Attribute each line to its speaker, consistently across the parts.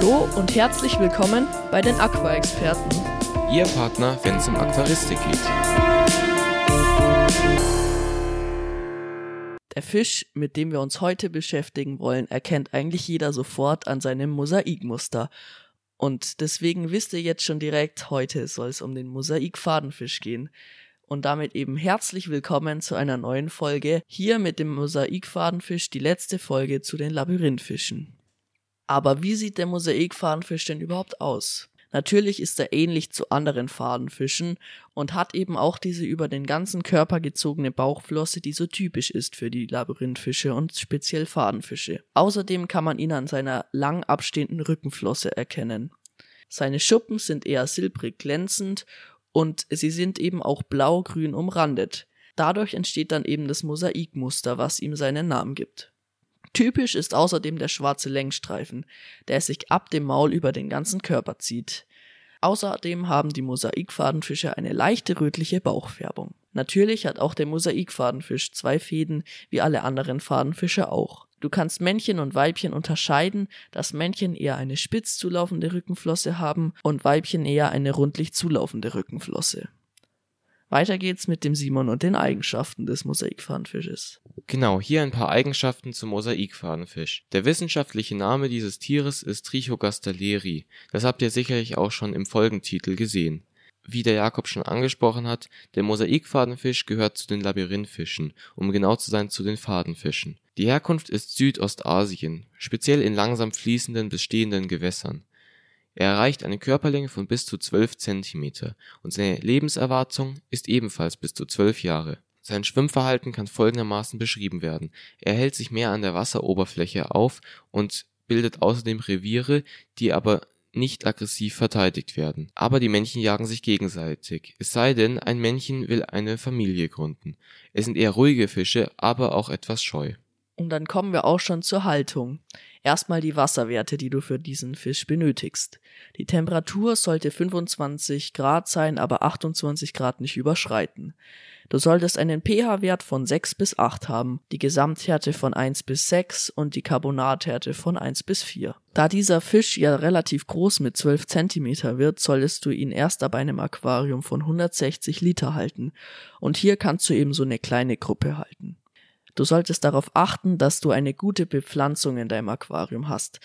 Speaker 1: Hallo und herzlich willkommen bei den Aqua-Experten.
Speaker 2: Ihr Partner, wenn es um Aquaristik geht.
Speaker 1: Der Fisch, mit dem wir uns heute beschäftigen wollen, erkennt eigentlich jeder sofort an seinem Mosaikmuster. Und deswegen wisst ihr jetzt schon direkt, heute soll es um den Mosaikfadenfisch gehen. Und damit eben herzlich willkommen zu einer neuen Folge hier mit dem Mosaikfadenfisch, die letzte Folge zu den Labyrinthfischen. Aber wie sieht der Mosaikfadenfisch denn überhaupt aus? Natürlich ist er ähnlich zu anderen Fadenfischen und hat eben auch diese über den ganzen Körper gezogene Bauchflosse, die so typisch ist für die Labyrinthfische und speziell Fadenfische. Außerdem kann man ihn an seiner lang abstehenden Rückenflosse erkennen. Seine Schuppen sind eher silbrig glänzend und sie sind eben auch blau-grün umrandet. Dadurch entsteht dann eben das Mosaikmuster, was ihm seinen Namen gibt. Typisch ist außerdem der schwarze Längsstreifen, der sich ab dem Maul über den ganzen Körper zieht. Außerdem haben die Mosaikfadenfische eine leichte rötliche Bauchfärbung. Natürlich hat auch der Mosaikfadenfisch zwei Fäden, wie alle anderen Fadenfische auch. Du kannst Männchen und Weibchen unterscheiden, dass Männchen eher eine spitz zulaufende Rückenflosse haben und Weibchen eher eine rundlich zulaufende Rückenflosse. Weiter geht's mit dem Simon und den Eigenschaften des Mosaikfadenfisches.
Speaker 2: Genau, hier ein paar Eigenschaften zum Mosaikfadenfisch. Der wissenschaftliche Name dieses Tieres ist Trichogastaleri. Das habt ihr sicherlich auch schon im Folgentitel gesehen. Wie der Jakob schon angesprochen hat, der Mosaikfadenfisch gehört zu den Labyrinthfischen, um genau zu sein zu den Fadenfischen. Die Herkunft ist Südostasien, speziell in langsam fließenden bis stehenden Gewässern. Er erreicht eine Körperlänge von bis zu 12 Zentimeter und seine Lebenserwartung ist ebenfalls bis zu 12 Jahre. Sein Schwimmverhalten kann folgendermaßen beschrieben werden: Er hält sich mehr an der Wasseroberfläche auf und bildet außerdem Reviere, die aber nicht aggressiv verteidigt werden. Aber die Männchen jagen sich gegenseitig, es sei denn, ein Männchen will eine Familie gründen. Es sind eher ruhige Fische, aber auch etwas scheu.
Speaker 1: Und dann kommen wir auch schon zur Haltung. Erstmal die Wasserwerte, die du für diesen Fisch benötigst. Die Temperatur sollte 25 Grad sein, aber 28 Grad nicht überschreiten. Du solltest einen pH-Wert von 6 bis 8 haben, die Gesamthärte von 1 bis 6 und die Carbonathärte von 1 bis 4. Da dieser Fisch ja relativ groß mit 12 Zentimeter wird, solltest du ihn erst ab einem Aquarium von 160 Liter halten. Und hier kannst du eben so eine kleine Gruppe halten. Du solltest darauf achten, dass du eine gute Bepflanzung in deinem Aquarium hast.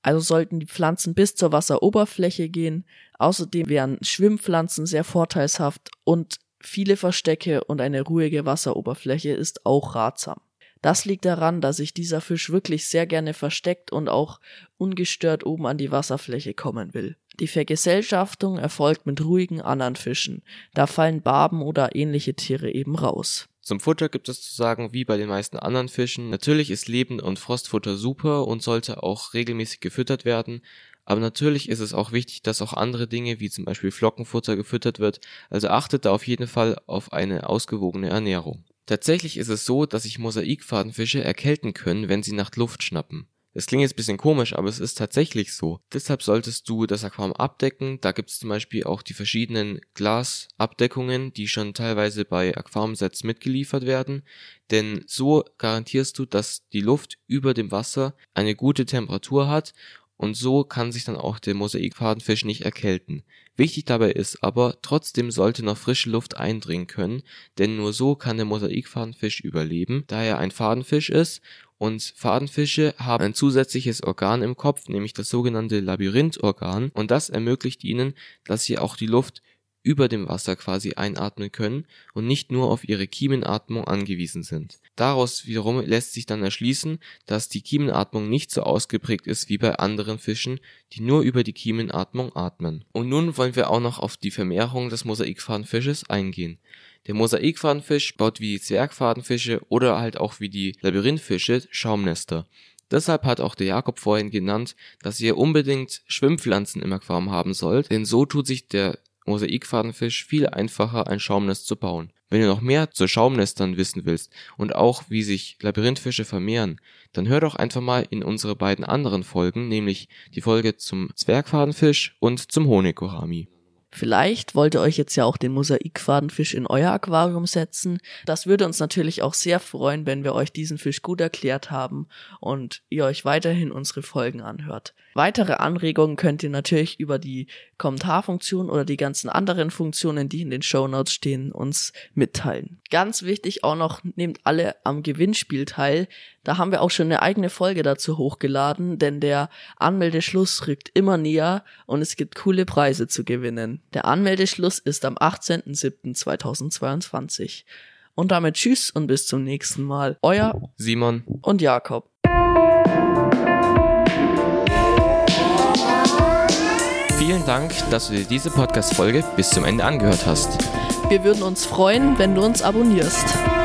Speaker 1: Also sollten die Pflanzen bis zur Wasseroberfläche gehen. Außerdem wären Schwimmpflanzen sehr vorteilshaft und viele Verstecke und eine ruhige Wasseroberfläche ist auch ratsam. Das liegt daran, dass sich dieser Fisch wirklich sehr gerne versteckt und auch ungestört oben an die Wasserfläche kommen will. Die Vergesellschaftung erfolgt mit ruhigen anderen Fischen. Da fallen Barben oder ähnliche Tiere eben raus.
Speaker 2: Zum Futter gibt es zu sagen, wie bei den meisten anderen Fischen. Natürlich ist Leben- und Frostfutter super und sollte auch regelmäßig gefüttert werden. Aber natürlich ist es auch wichtig, dass auch andere Dinge wie zum Beispiel Flockenfutter gefüttert wird. Also achtet da auf jeden Fall auf eine ausgewogene Ernährung. Tatsächlich ist es so, dass sich Mosaikfadenfische erkälten können, wenn sie nach Luft schnappen. Das klingt jetzt bisschen komisch, aber es ist tatsächlich so. Deshalb solltest du das Aquarium abdecken. Da gibt es zum Beispiel auch die verschiedenen Glasabdeckungen, die schon teilweise bei Aquariumsets mitgeliefert werden. Denn so garantierst du, dass die Luft über dem Wasser eine gute Temperatur hat und so kann sich dann auch der Mosaikfadenfisch nicht erkälten. Wichtig dabei ist aber, trotzdem sollte noch frische Luft eindringen können, denn nur so kann der Mosaikfadenfisch überleben, da er ein Fadenfisch ist und Fadenfische haben ein zusätzliches Organ im Kopf, nämlich das sogenannte Labyrinthorgan und das ermöglicht ihnen, dass sie auch die Luft über dem Wasser quasi einatmen können und nicht nur auf ihre Kiemenatmung angewiesen sind. Daraus wiederum lässt sich dann erschließen, dass die Kiemenatmung nicht so ausgeprägt ist wie bei anderen Fischen, die nur über die Kiemenatmung atmen. Und nun wollen wir auch noch auf die Vermehrung des Mosaikfadenfisches eingehen. Der Mosaikfadenfisch baut wie die Zwergfadenfische oder halt auch wie die Labyrinthfische Schaumnester. Deshalb hat auch der Jakob vorhin genannt, dass ihr unbedingt Schwimmpflanzen im Aquarium haben sollt, denn so tut sich der Mosaikfadenfisch viel einfacher ein Schaumnest zu bauen. Wenn du noch mehr zu Schaumnestern wissen willst und auch wie sich Labyrinthfische vermehren, dann hör doch einfach mal in unsere beiden anderen Folgen, nämlich die Folge zum Zwergfadenfisch und zum Honigorami.
Speaker 1: Vielleicht wollt ihr euch jetzt ja auch den Mosaikfadenfisch in euer Aquarium setzen. Das würde uns natürlich auch sehr freuen, wenn wir euch diesen Fisch gut erklärt haben und ihr euch weiterhin unsere Folgen anhört. Weitere Anregungen könnt ihr natürlich über die Kommentarfunktion oder die ganzen anderen Funktionen, die in den Show Notes stehen, uns mitteilen. Ganz wichtig auch noch, nehmt alle am Gewinnspiel teil. Da haben wir auch schon eine eigene Folge dazu hochgeladen, denn der Anmeldeschluss rückt immer näher und es gibt coole Preise zu gewinnen. Der Anmeldeschluss ist am 18.07.2022. Und damit tschüss und bis zum nächsten Mal. Euer
Speaker 2: Simon
Speaker 1: und Jakob.
Speaker 2: Vielen Dank, dass du dir diese Podcast-Folge bis zum Ende angehört hast.
Speaker 1: Wir würden uns freuen, wenn du uns abonnierst.